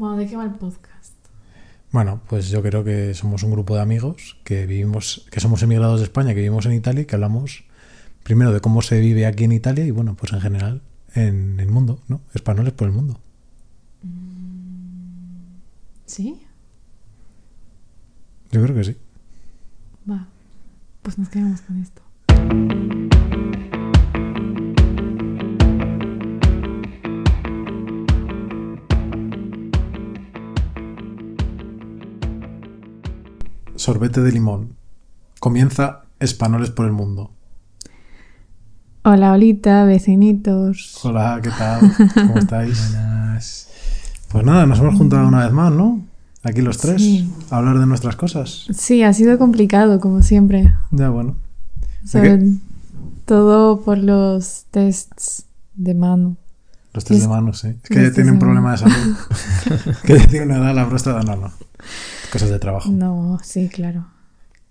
Bueno, ¿de qué va el podcast? Bueno, pues yo creo que somos un grupo de amigos que vivimos, que somos emigrados de España, que vivimos en Italia y que hablamos primero de cómo se vive aquí en Italia y bueno, pues en general en el mundo, ¿no? Españoles por el mundo. ¿Sí? Yo creo que sí. Va. Pues nos quedamos con esto. Sorbete de limón. Comienza Españoles por el mundo. Hola, Olita, vecinitos. Hola, ¿qué tal? ¿Cómo estáis? Buenas. Pues nada, nos hemos juntado una vez más, ¿no? Aquí los tres, Sí. a hablar de nuestras cosas. Sí, ha sido complicado, como siempre. Ya, bueno. Sobre todo por los tests de mano. Los test Es- de manos, sí. Es los que ella test tiene un problema de salud. que ella tiene una edad, la próstata, no, no. Cosas de trabajo. No, sí, claro.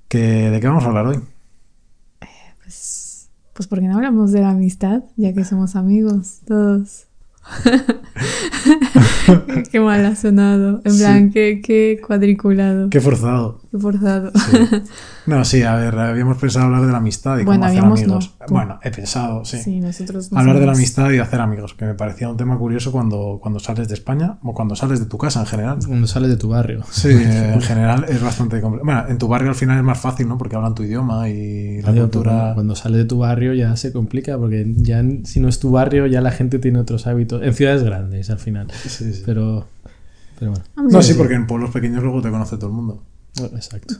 ¿Que, ¿De qué vamos a hablar hoy? Pues, pues porque no hablamos de la amistad, ya que somos amigos todos. qué mal ha sonado. En Sí. plan, qué, qué cuadriculado. Qué forzado. Qué forzado. Sí. No, sí, a ver, habíamos pensado hablar de la amistad y Bueno, cómo hacer amigos. no. Bueno, he pensado, sí. Sí, nosotros no Hablar de la amistad y de hacer amigos, que me parecía un tema curioso cuando, cuando sales de España o cuando sales de tu casa en general. Cuando sales de tu barrio. Sí, en general es bastante complejo. Bueno, en tu barrio al final es más fácil, ¿no? Porque hablan tu idioma y la cultura... cuando- sales de tu barrio ya se complica porque ya si no es tu barrio ya la gente tiene otros hábitos. En ciudades grandes al final. Sí, sí. Pero, pero bueno. No, sí, porque en pueblos pequeños luego te conoce todo el mundo. Exacto.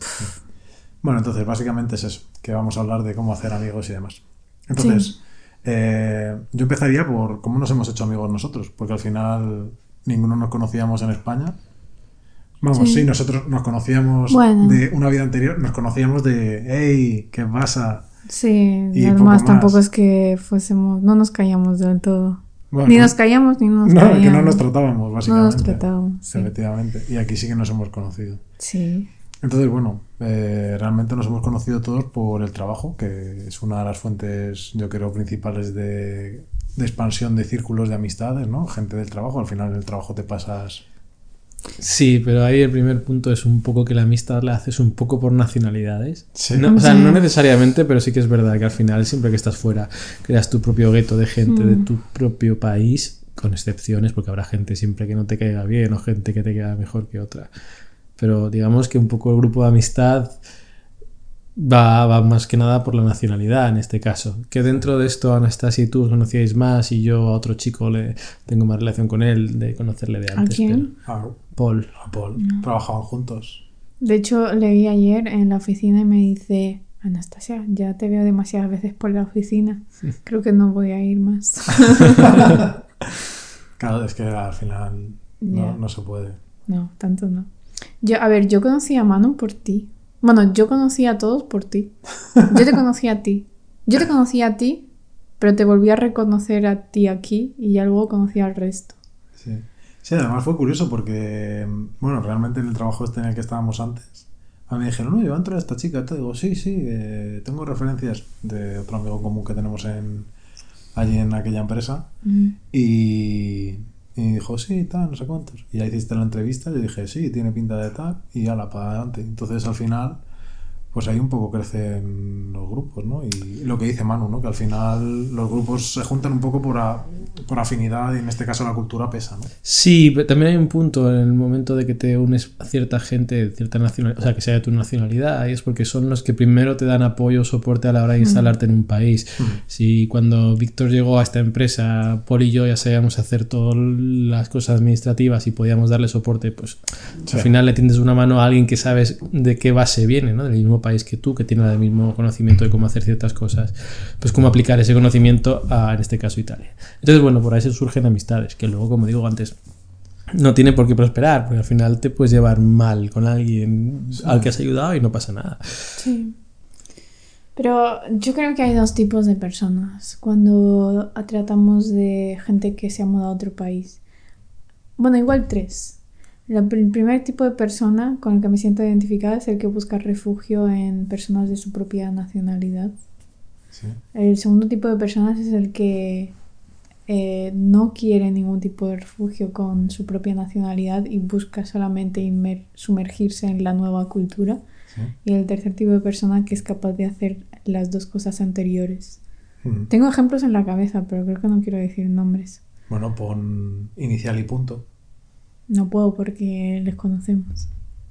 Bueno, entonces básicamente es eso, que vamos a hablar de cómo hacer amigos y demás. Entonces, eh, yo empezaría por cómo nos hemos hecho amigos nosotros, porque al final ninguno nos conocíamos en España. Vamos, sí, Sí. nosotros nos conocíamos Bueno. de una vida anterior, nos conocíamos de, hey, ¿qué pasa? Sí, Y además poco más. tampoco es que fuésemos, no nos callamos del todo. Bueno, ni nos callamos ni no nos no, callamos. que no nos tratábamos, No básicamente. nos tratábamos, sí. Efectivamente. Y aquí sí que nos hemos conocido. Sí. Entonces, bueno, eh, realmente nos hemos conocido todos por el trabajo, que es una de las fuentes, yo creo, principales de, de expansión de círculos de amistades, ¿no? Gente del trabajo, al final del trabajo te pasas... Sí, pero ahí el primer punto es un poco que la amistad la haces un poco por nacionalidades. Sí. No, o sea, no necesariamente, pero sí que es verdad que al final, siempre que estás fuera, creas tu propio gueto de gente de Mm. tu propio país, con excepciones, porque habrá gente siempre que no te caiga bien o gente que te queda mejor que otra. Pero digamos que un poco el grupo de amistad va, va más que nada por la nacionalidad en este caso. Que dentro de esto Anastasia y tú os conocíais más y yo a otro chico le tengo más relación con él de conocerle de ¿A antes. quién? A, Paul. a Paul. Trabajaban juntos. De hecho, leí ayer en la oficina y me dice, Anastasia, ya te veo demasiadas veces por la oficina. Creo que no voy a ir más. Claro, es que al final no, no se puede. no, tanto no. Yo, a ver, yo conocí a Manu por ti. Bueno, yo conocí a todos por ti. Yo te conocí a ti. Yo te conocí a ti, pero te volví a reconocer a ti aquí y ya luego conocí al resto. Sí. Sí, además fue curioso porque, bueno, realmente en el trabajo este en el que estábamos antes, a mí me dijeron, no, yo entro a esta chica. Te digo, sí, sí, eh, tengo referencias de otro amigo común que tenemos en, allí en aquella empresa. Y, y dijo, sí, tal, no sé cuántos. Y ya hiciste la entrevista, yo dije, sí, tiene pinta de tal, y ala, para adelante. Entonces al final, pues ahí un poco crecen los grupos, ¿no? Y lo que dice Manu, ¿no? Que al final los grupos se juntan un poco por, a- por afinidad y en este caso la cultura pesa, ¿no? Sí, pero también hay un punto en el momento de que te unes a cierta gente de cierta nacionalidad, o sea, que sea de tu nacionalidad, y es porque son los que primero te dan apoyo o soporte a la hora de instalarte en un país. Si cuando Víctor llegó a esta empresa, Paul y yo ya sabíamos hacer todas las cosas administrativas y podíamos darle soporte, pues Sí. al final le tiendes una mano a alguien que sabes de qué base viene, ¿no? Del mismo país que tú, que tiene el mismo conocimiento de cómo hacer ciertas cosas, pues cómo aplicar ese conocimiento a, en este caso, Italia. Entonces, bueno, por ahí se surgen amistades, que luego, como digo antes, no tiene por qué prosperar, porque al final te puedes llevar mal con alguien al que has ayudado y no pasa nada. Sí. Pero yo creo que hay dos tipos de personas cuando tratamos de gente que se ha mudado a otro país. Bueno, igual tres. La- el primer tipo de persona con el que me siento identificada es el que busca refugio en personas de su propia nacionalidad. Sí. El segundo tipo de personas es el que eh, no quiere ningún tipo de refugio con su propia nacionalidad y busca solamente sumergirse en la nueva cultura. Sí. Y el tercer tipo de persona que es capaz de hacer las dos cosas anteriores. Mm. Tengo ejemplos en la cabeza, pero creo que no quiero decir nombres. Bueno, pon inicial y punto. No puedo porque les conocemos.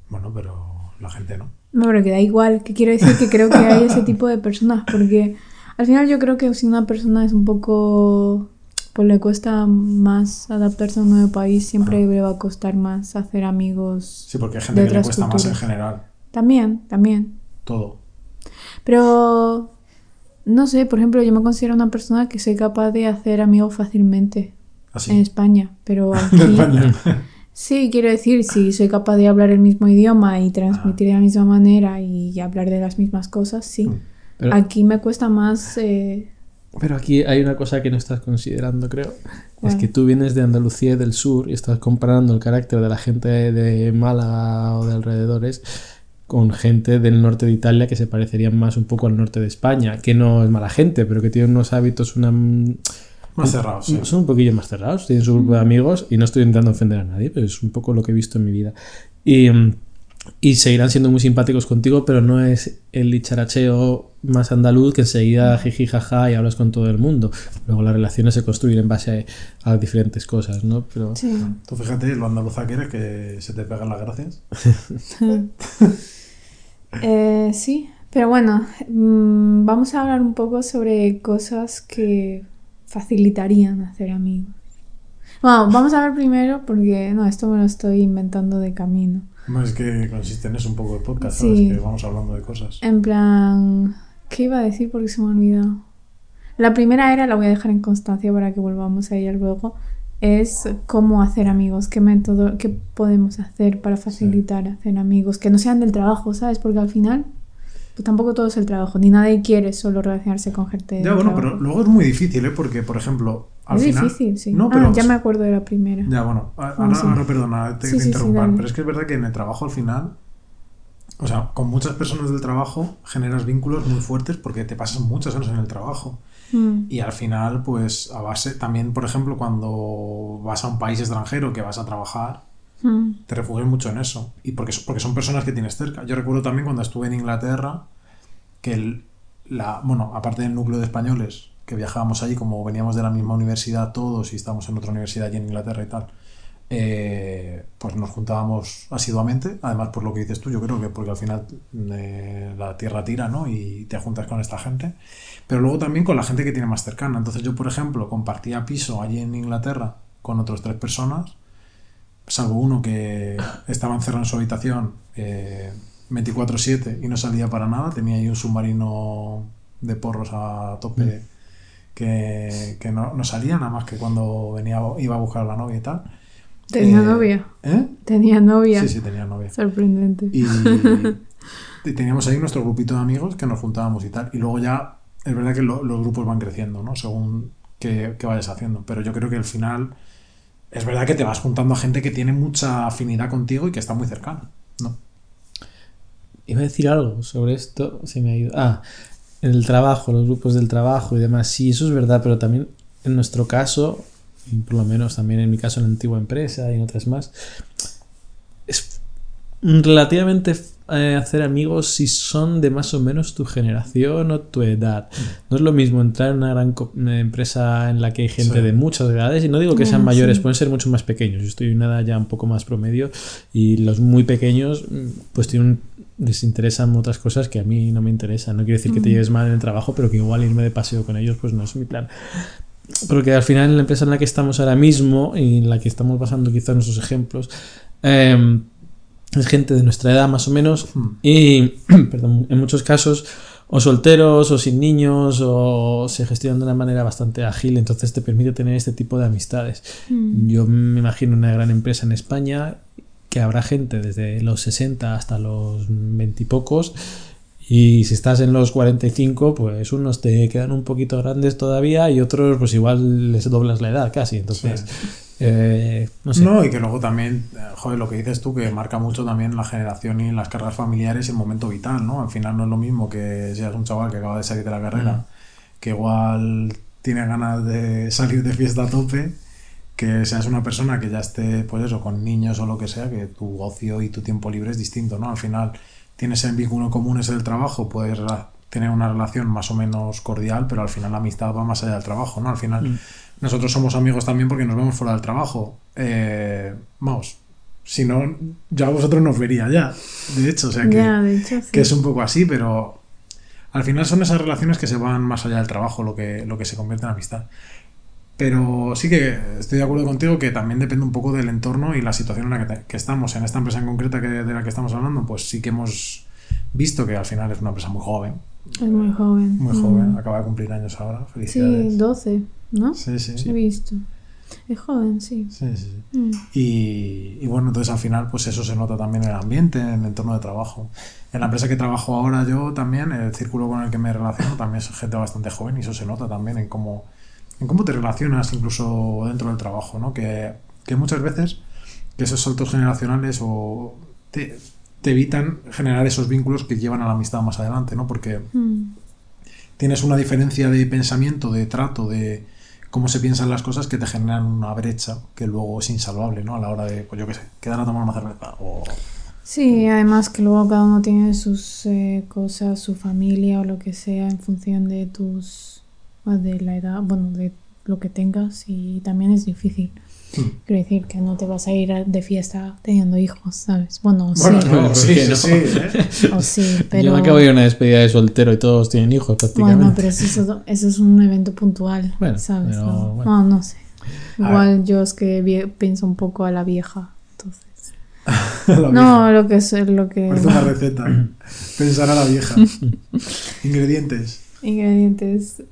Bueno, pero la gente no. No, pero que da igual. Que quiero decir que creo que hay ese tipo de personas. Porque al final yo creo que si una persona es un poco. Pues le cuesta más adaptarse a un nuevo país, siempre le va a costar más hacer amigos. Sí, porque hay gente de que le cuesta más en general. También, también. Todo. Pero. No sé, por ejemplo, yo me considero una persona que soy capaz de hacer amigos fácilmente Así. en España. Pero aquí. Sí, quiero decir, si soy capaz de hablar el mismo idioma y transmitir de la misma manera y hablar de las mismas cosas, sí. Mm. Pero, Aquí me cuesta más. eh, pero aquí hay una cosa que no estás considerando, creo. ¿Cuál? Es que tú vienes de Andalucía y del sur y estás comparando el carácter de la gente de Málaga o de alrededores con gente del norte de Italia que se parecerían más un poco al norte de España, que no es mala gente, pero que tienen unos hábitos, una, Más cerrado, sí. son un poquillo más cerrados, tienen su grupo de amigos y no estoy intentando ofender a nadie, pero es un poco lo que he visto en mi vida. Y, y seguirán siendo muy simpáticos contigo, pero no es el dicharacheo más andaluz que enseguida jiji jaja y hablas con todo el mundo. Luego las relaciones se construyen en base a, a diferentes cosas, ¿no? Pero sí. Tú fíjate lo andaluza que eres que se te pegan las gracias. Eh, sí, pero bueno, mm, vamos a hablar un poco sobre cosas que facilitarían hacer amigos. Bueno, vamos a ver primero porque no, esto me lo estoy inventando de camino. No es que consiste en eso un poco de podcast, Sí. ¿sabes? Que vamos hablando de cosas. En plan, ¿qué iba a decir? Porque se me ha olvidado. La primera era, la voy a dejar en constancia para que volvamos a ella luego, es cómo hacer amigos, qué método, qué podemos hacer para facilitar hacer amigos, que no sean del trabajo, ¿sabes? Porque al final, pues tampoco todo es el trabajo, ni nadie quiere solo relacionarse con gente Ya, bueno, trabajo. pero luego es muy difícil, ¿eh? Porque, por ejemplo, al es final... difícil, sí. No, ah, pero... ya me acuerdo de la primera. Ya, bueno, Ah, ahora, sí. ahora perdona, te, Sí, te sí, interrumpan, pero es que es verdad que en el trabajo al final, o sea, con muchas personas del trabajo generas vínculos muy fuertes porque te pasas muchas horas en el trabajo. Mm, Y al final, pues a base, también, por ejemplo, cuando vas a un país extranjero que vas a trabajar, mm, te refugias mucho en eso. Y porque, porque son personas que tienes cerca. Yo recuerdo también cuando estuve en Inglaterra, que el, la, bueno, aparte del núcleo de españoles, que viajábamos allí, como veníamos de la misma universidad todos y estábamos en otra universidad allí en Inglaterra y tal, eh, pues nos juntábamos asiduamente. Además, por lo que dices tú, yo creo que porque al final eh, la tierra tira, ¿no? Y te juntas con esta gente. Pero luego también con la gente que tiene más cercana. Entonces yo, por ejemplo, compartía piso allí en Inglaterra con otras tres personas salvo uno que estaba encerrado en su habitación eh, 24/7 y no salía para nada, tenía ahí un submarino de porros a tope que, que no, no salía nada más que cuando venía iba a buscar a la novia y tal. Tenía Eh, novia. ¿Eh? Tenía novia. Sí, sí, tenía novia. Sorprendente. Y, y teníamos ahí nuestro grupito de amigos que nos juntábamos y tal. Y luego ya es verdad que lo- los grupos van creciendo, ¿no? Según qué, qué vayas haciendo. Pero yo creo que al final es verdad que te vas juntando a gente que tiene mucha afinidad contigo y que está muy cercana, ¿no? Iba a decir algo sobre esto, se me ido. Ah, el trabajo, los grupos del trabajo y demás. Sí, eso es verdad, pero también en nuestro caso, y por lo menos también en mi caso en la antigua empresa y en otras más, es relativamente eh, hacer amigos si son de más o menos tu generación o tu edad. No es lo mismo entrar en una gran una empresa en la que hay gente Sí. de muchas edades, y no digo que sean Mm, mayores, sí. pueden ser mucho más pequeños. Yo estoy en una edad ya un poco más promedio y los muy pequeños mm, pues tienen les interesan otras cosas que a mí no me interesan. No quiere decir que te Mm. lleves mal en el trabajo, pero que igual irme de paseo con ellos pues no es mi plan. Porque al final en la empresa en la que estamos ahora mismo y en la que estamos basando quizás nuestros ejemplos, eh, es gente de nuestra edad más o menos Hmm. y, perdón, en muchos casos, o solteros o sin niños o se gestionan de una manera bastante ágil, entonces te permite tener este tipo de amistades. Mm. Yo me imagino una gran empresa en España que habrá gente desde los 60 hasta los 20 y pocos. Y si estás en los 45, pues unos te quedan un poquito grandes todavía y otros pues igual les doblas la edad casi. Entonces, eh, no sé. No, y que luego también, eh, joder, lo que dices tú, que marca mucho también la generación y las cargas familiares y el momento vital, ¿no? Al final no es lo mismo que seas un chaval que acaba de salir de la carrera, que igual tiene ganas de salir de fiesta a tope, que seas una persona que ya esté, pues eso, con niños o lo que sea, que tu ocio y tu tiempo libre es distinto, ¿no? Al final tienes el vínculo común, es el trabajo, puedes rela- tener una relación más o menos cordial, pero al final la amistad va más allá del trabajo, ¿no? Al final Mm. Nosotros somos amigos también porque nos vemos fuera del trabajo. Eh, vamos, si no, ya vosotros nos vería ya, de hecho, o sea que Ya, hecho, sí. que es un poco así, pero al final son esas relaciones que se van más allá del trabajo lo que, lo que se convierte en amistad. Pero sí que estoy de acuerdo contigo que también depende un poco del entorno y la situación en la que, te- que estamos. En esta empresa en concreta que, de la que estamos hablando, pues sí que hemos visto que al final es una empresa muy joven, Es muy joven. muy Mm. joven, acaba de cumplir años ahora. Sí, Felicidades. 12, ¿no? Sí, sí, He visto. Es joven, sí. Sí, sí, sí. Mm. Y, y bueno, entonces al final, pues eso se nota también en el ambiente, en el entorno de trabajo. En la empresa que trabajo ahora yo también, el círculo con el que me relaciono también es gente bastante joven y eso se nota también en cómo, en cómo te relacionas incluso dentro del trabajo, ¿no? Que, que muchas veces que esos saltos generacionales o te, te evitan generar esos vínculos que llevan a la amistad más adelante, ¿no? Porque Mm. tienes una diferencia de pensamiento, de trato, de cómo se piensan las cosas que te generan una brecha que luego es insalvable, ¿no? A la hora de, pues yo qué sé, quedar a tomar una cerveza o... Sí, además que luego cada uno tiene sus eh, cosas, su familia o lo que sea en función de tus, o de la edad, bueno, de lo que tengas y también es difícil. Quiero decir que no te vas a ir de fiesta teniendo hijos, ¿sabes? Bueno, sí, Bueno, no, ¿por sí, sí, no? sí, ¿eh? o sí, Yo pero... me acabo de ir a una despedida de soltero y todos tienen hijos prácticamente. Bueno, pero eso eso es un evento puntual, Bueno, ¿sabes? pero no, bueno. no, no sé. Igual yo es que pienso un poco a la vieja, entonces... La No, lo que es lo que... Parece una receta. Pensar a la vieja. Ingredientes. Ingredientes.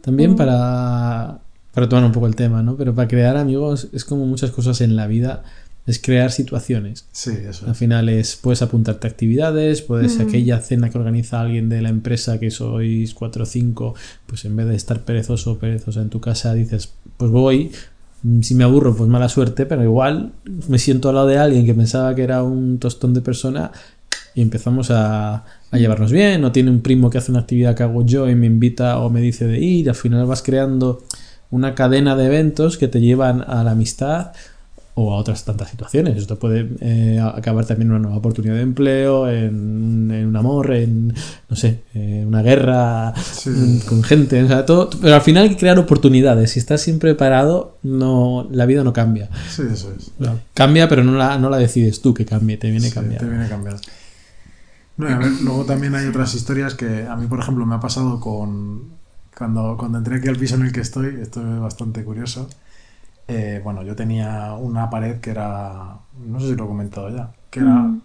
También Mm. para, para tomar un poco el tema, ¿no? Pero para crear amigos es como muchas cosas en la vida, es crear situaciones. Sí, eso. Al final es, puedes apuntarte a actividades, puedes Mm. aquella cena que organiza alguien de la empresa que sois cuatro o cinco, pues en vez de estar perezoso o perezosa en tu casa, dices, pues voy, mm, si me aburro, pues mala suerte, pero igual me siento al lado de alguien que pensaba que era un tostón de persona y empezamos a, a llevarnos bien, o tiene un primo que hace una actividad que hago yo y me invita o me dice de ir, y al final vas creando una cadena de eventos que te llevan a la amistad o a otras tantas situaciones. Esto puede eh, acabar también en una nueva oportunidad de empleo, en, en un amor, en, no sé, en una guerra Sí. mm, con gente, o sea, todo, pero al final hay que crear oportunidades. Si estás siempre parado, no, la vida no cambia. Sí, eso es. Cambia, pero no la, no la decides tú que cambie, te viene Sí, cambiar. te viene a cambiar. No, y a ver, luego también hay otras historias que a mí, por ejemplo, me ha pasado con... Cuando, cuando entré aquí al piso en el que estoy, esto es bastante curioso. eh, bueno, yo tenía una pared que era... No sé si lo he comentado ya. Que era Mm.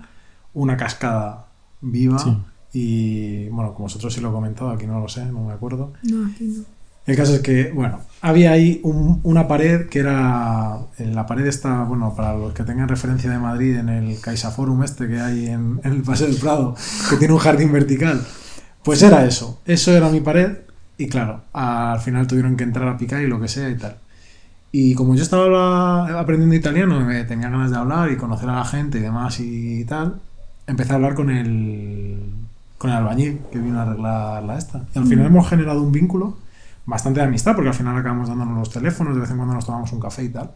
una cascada viva. Sí. Y bueno, como vosotros sí lo he comentado, aquí no lo sé, no me acuerdo. No, aquí no. El caso es que, bueno, había ahí un- una pared que era. En la pared está, bueno, para los que tengan referencia de Madrid, en el CaixaForum este que hay en, en el Paseo del Prado, que tiene un jardín vertical. Pues era eso. Eso era mi pared. Y claro, al final tuvieron que entrar a picar y lo que sea y tal. Y como yo estaba aprendiendo italiano, me tenía ganas de hablar y conocer a la gente y demás y tal, empecé a hablar con el, con el albañil que vino a arreglar la esta. Y al final hemos generado un vínculo bastante de amistad, porque al final acabamos dándonos los teléfonos, de vez en cuando nos tomamos un café y tal.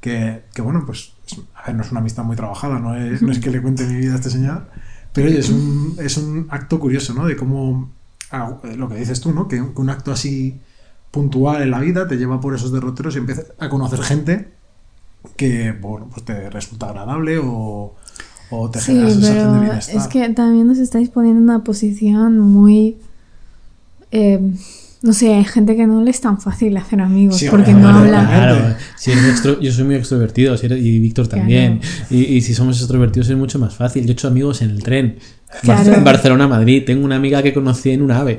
Que, que bueno, pues, es- a ver, no es una amistad muy trabajada, no es, no es que le cuente mi vida a este señor, pero oye, es un, es un acto curioso, ¿no? De cómo, ah, lo que dices tú, ¿no? Que un, que un acto así puntual en la vida te lleva por esos derroteros y empiezas a conocer gente que, bueno, pues te resulta agradable o, o te Sí, genera sensación de bienestar. es que también nos estáis poniendo en una posición muy... eh, no sé, hay gente que no le es tan fácil hacer amigos Sí, porque no obviamente. hablan. Claro, si eres extro- yo soy muy extrovertido si eres- y Víctor Claro. también. Y, y si somos extrovertidos es mucho más fácil. Yo he hecho amigos en el tren. Claro. En Barcelona-Madrid. Tengo una amiga que conocí en un ave.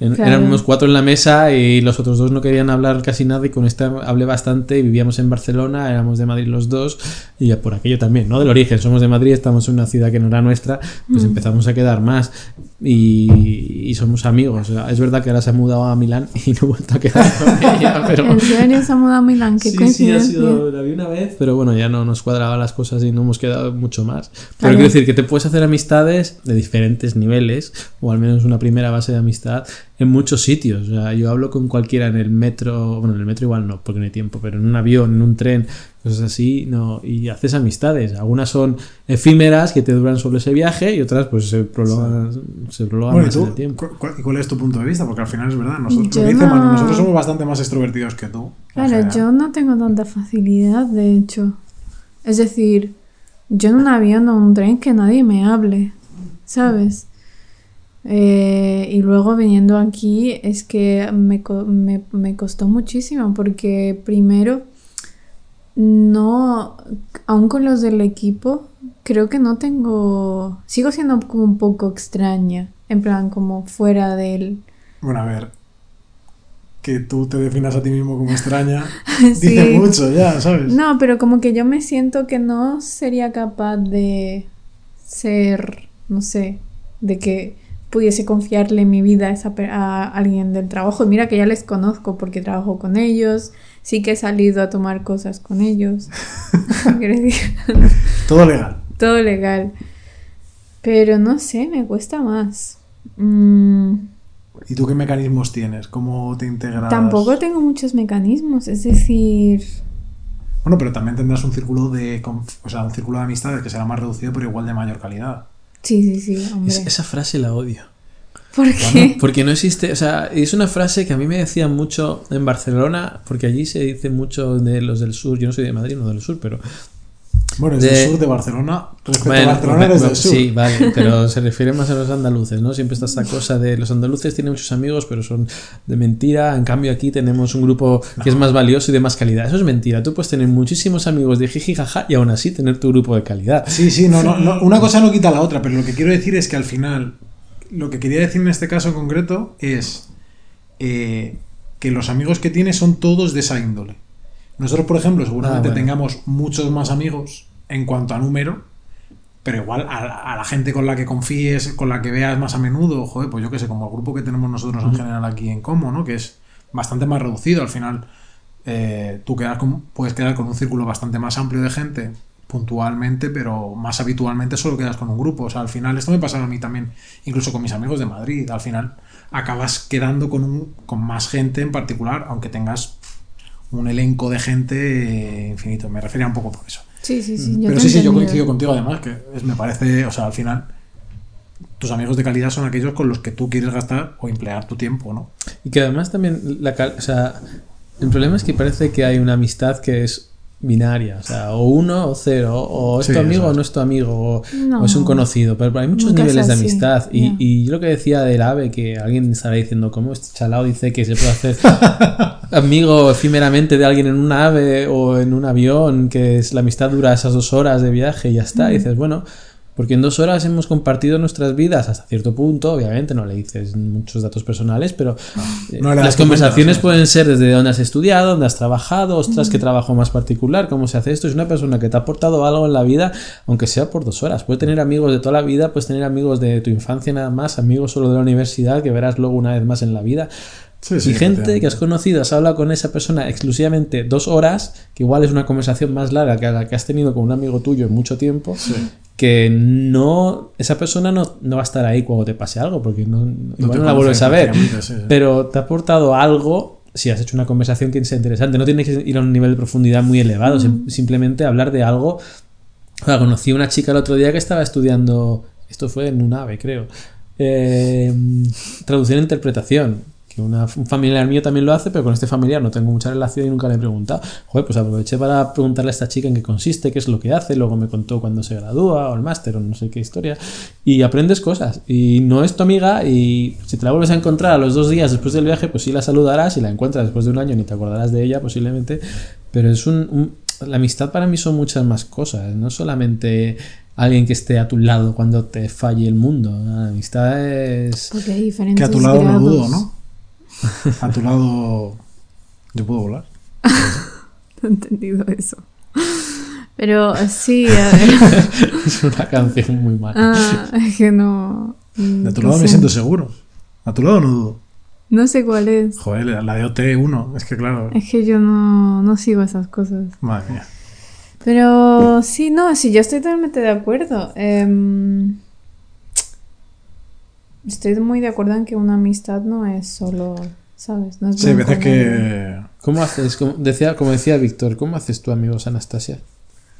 En- Claro. Eran unos cuatro en la mesa y los otros dos no querían hablar casi nada y con esta hablé bastante vivíamos en Barcelona, éramos de Madrid los dos y ya por aquello también, ¿no? Del origen, somos de Madrid, estamos en una ciudad que no era nuestra, pues Mm. empezamos a quedar más y, y somos amigos. O sea, es verdad que ahora se ha mudado a Milán y no he vuelto a quedar con ella, pero... En serio se ha mudado a Milán, qué Sí, sí, ha sido, la vi una vez, pero bueno, ya no nos cuadraban las cosas y no hemos quedado mucho más. Pero Claro. quiero decir que te puedes hacer amistades de diferentes niveles, o al menos una primera base de amistad, en muchos sitios. O sea, yo hablo con cualquiera en el metro, bueno, en el metro igual no, porque no hay tiempo, pero en un avión, en un tren, cosas así, no, y haces amistades. Algunas son efímeras que te duran solo ese viaje y otras pues se prolongan, se prolongan Bueno, ¿y más en el tiempo. ¿Cu- cu- ¿Y cuál es tu punto de vista? Porque al final es verdad, nosotros, dice Manu, nosotros somos bastante más extrovertidos que tú. Claro, yo no tengo tanta facilidad, de hecho. Es decir, yo en un avión o un tren que nadie me hable, ¿sabes? Eh, y luego viniendo aquí es que me, me, me costó muchísimo porque primero no, aún con los del equipo, creo que no tengo, sigo siendo como un poco extraña, en plan como fuera del... Bueno, a ver, que tú te definas a ti mismo como extraña, Sí. dice mucho ya, ¿sabes? No, pero como que yo me siento que no sería capaz de ser, no sé, de que pudiese confiarle mi vida a, esa a alguien del trabajo. Y mira que ya les conozco porque trabajo con ellos, sí que he salido a tomar cosas con ellos. Todo legal. Todo legal. Pero no sé, me cuesta más. Mm, ¿Y tú qué mecanismos tienes? ¿Cómo te integras? tampoco tengo muchos mecanismos, es decir... Bueno, pero también tendrás un círculo de, o sea, un círculo de amistades que será más reducido, pero igual de mayor calidad. Sí, sí, sí, hombre. Es- esa frase la odio. ¿Por qué? Porque no existe, o sea, es una frase que a mí me decían mucho en Barcelona, porque allí se dice mucho de los del sur, yo no soy de Madrid, no del sur, pero... Bueno, es De- del sur de Barcelona. Respecto Bueno, a Barcelona eres del sur. Sí, vale, pero se refiere más a los andaluces, ¿no? Siempre está esta cosa de los andaluces tienen muchos amigos, pero son de mentira, en cambio aquí tenemos un grupo que es más valioso y de más calidad. Eso es mentira, tú puedes tener muchísimos amigos de jiji jaja y aún así tener tu grupo de calidad. Sí, sí, no, no, no, una cosa no quita la otra, pero lo que quiero decir es que al final, lo que quería decir en este caso en concreto es eh, que los amigos que tienes son todos de esa índole. Nosotros, por ejemplo, seguramente Ah, bueno. tengamos muchos más amigos en cuanto a número, pero igual a, a la gente con la que confíes, con la que veas más a menudo, joder, pues yo qué sé, como el grupo que tenemos nosotros en general aquí en Como, ¿no? Que es bastante más reducido al final. eh, tú quedas con- puedes quedar con un círculo bastante más amplio de gente puntualmente, pero más habitualmente solo quedas con un grupo. O sea, al final, esto me pasa a mí también, incluso con mis amigos de Madrid. Al final, acabas quedando con, un, con más gente en particular, aunque tengas un elenco de gente eh, infinito. Me refería un poco por eso. Sí, sí, sí. yo Pero sí, sí, yo coincido contigo además, que es- me parece, o sea, al final, tus amigos de calidad son aquellos con los que tú quieres gastar o emplear tu tiempo, ¿no? Y que además también, la, cal- o sea, el problema es que parece que hay una amistad que es binaria, o sea, o uno o cero, o es Sí, tu amigo o no es tu amigo, o, No. o es un conocido, pero hay muchos niveles de amistad. Y, y yo lo que decía del ave, que alguien estará diciendo, ¿cómo este chalao dice que se puede hacer amigo efímeramente de alguien en un ave o en un avión, que es la amistad dura esas dos horas de viaje y ya está? Y dices, bueno, porque en dos horas hemos compartido nuestras vidas hasta cierto punto, obviamente no le dices muchos datos personales, pero eh, No las conversaciones sí. pueden ser desde dónde has estudiado, dónde has trabajado, ostras, qué trabajo más particular, cómo se hace esto. Es una persona que te ha aportado algo en la vida, aunque sea por dos horas. Puedes tener amigos de toda la vida, puedes tener amigos de tu infancia nada más, amigos solo de la universidad que verás luego una vez más en la vida. Sí, sí, y gente que has conocido, has hablado con esa persona exclusivamente dos horas, que igual es una conversación más larga que la que has tenido con un amigo tuyo en mucho tiempo, que no esa persona no, no va a estar ahí cuando te pase algo, porque no, igual te no la vuelves a ver. prácticamente, sí, sí. Pero te ha aportado algo si has hecho una conversación que sea interesante. No tienes que ir a un nivel de profundidad muy elevado, sim- simplemente hablar de algo. O sea, conocí a una chica el otro día que estaba estudiando, esto fue en un ave, creo, eh, traducción e interpretación. Que una, un familiar mío también lo hace, pero con este familiar no tengo mucha relación y nunca le he preguntado. Joder, pues aproveché para preguntarle a esta chica en qué consiste, qué es lo que hace, luego me contó cuándo se gradúa o el máster o no sé qué historia. Y aprendes cosas. Y no es tu amiga y si te la vuelves a encontrar a los dos días después del viaje, pues sí la saludarás y la encuentras después de un año ni te acordarás de ella posiblemente. Pero es un, un- la amistad para mí son muchas más cosas, no solamente alguien que esté a tu lado cuando te falle el mundo. La amistad es... Porque hay diferentes Que a tu lado no grados. dudo, ¿no? A tu lado yo puedo volar. No he entendido eso. Pero sí, a ver. es una canción muy mala. Ah, es que no. mm, De tu lado me siento seguro. A tu lado no dudo. No sé cuál es. Joder, la de OT1, es que claro. Es que yo no, no sigo esas cosas. Madre mía. Pero sí, no, sí, yo estoy totalmente de acuerdo. Em, estoy muy de acuerdo en que una amistad no es solo, ¿sabes? No es Sí, veces o que. ¿Cómo haces? Como decía, como decía Víctor, ¿cómo haces tú amigos, Anastasia?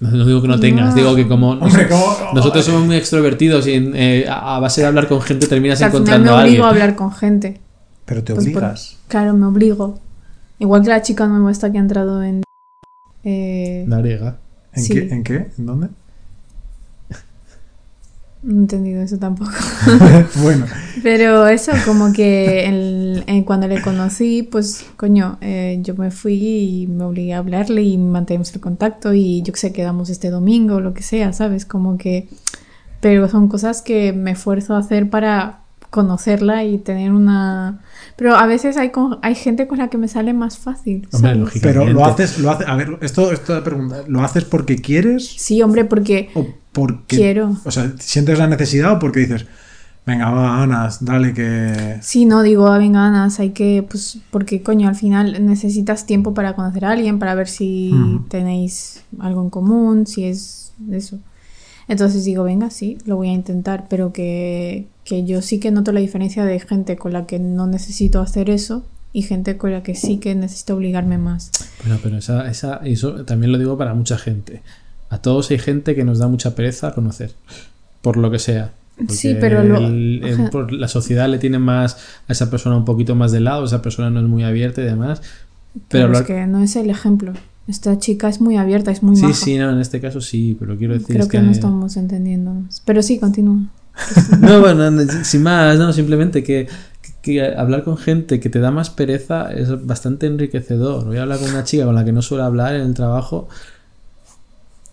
No, no digo que no tengas, No. digo que como Hombre, ¿cómo? nosotros somos muy extrovertidos y eh, a a base de hablar con gente terminas al final me encontrando a alguien. obligo a hablar con gente. Pero te Pues por- obligas. Claro, me obligo. Igual que la chica nueva esta que ha entrado en... Eh, La griega. ¿En, sí. qué, ¿En qué? ¿En dónde? No he entendido eso tampoco. bueno, Pero eso, como que el- eh, cuando le conocí, pues coño, eh, yo me fui y me obligué a hablarle y mantenemos el contacto y yo que sé, quedamos este domingo o lo que sea, ¿sabes? Como que... Pero son cosas que me esfuerzo a hacer para conocerla y tener una... Pero a veces hay, con- hay gente con la que me sale más fácil. Hombre, pero lo haces, lo haces. A ver, esto, esto de pregunta, ¿lo haces porque quieres Sí, hombre, porque o porque. quiero. O sea, ¿sientes la necesidad o porque dices, venga, va, Ana, dale que. Sí, no, digo, ah, venga, ganas, hay que, pues, porque coño, al final necesitas tiempo para conocer a alguien, para ver si Ujú. tenéis algo en común, si es eso. Entonces digo, venga, sí, lo voy a intentar, pero que, que yo sí que noto la diferencia de gente con la que no necesito hacer eso y gente con la que sí que necesito obligarme más. Bueno, pero esa, esa, eso también lo digo para mucha gente. A todos hay gente que nos da mucha pereza a conocer, por lo que sea. Sí, pero lo- el- el- Ajá. por la sociedad le tiene más a esa persona un poquito más de lado, esa persona no es muy abierta y demás. Pero Pero es que no es el ejemplo. Esta chica es muy abierta, es muy sí, maja. sí, no, en este caso sí, pero quiero decir Creo es que, no estamos entendiéndonos. Pero sí, continúa. No, bueno, no, sin más, no, simplemente que, que hablar con gente que te da más pereza es bastante enriquecedor. Voy a hablar con una chica con la que no suelo hablar en el trabajo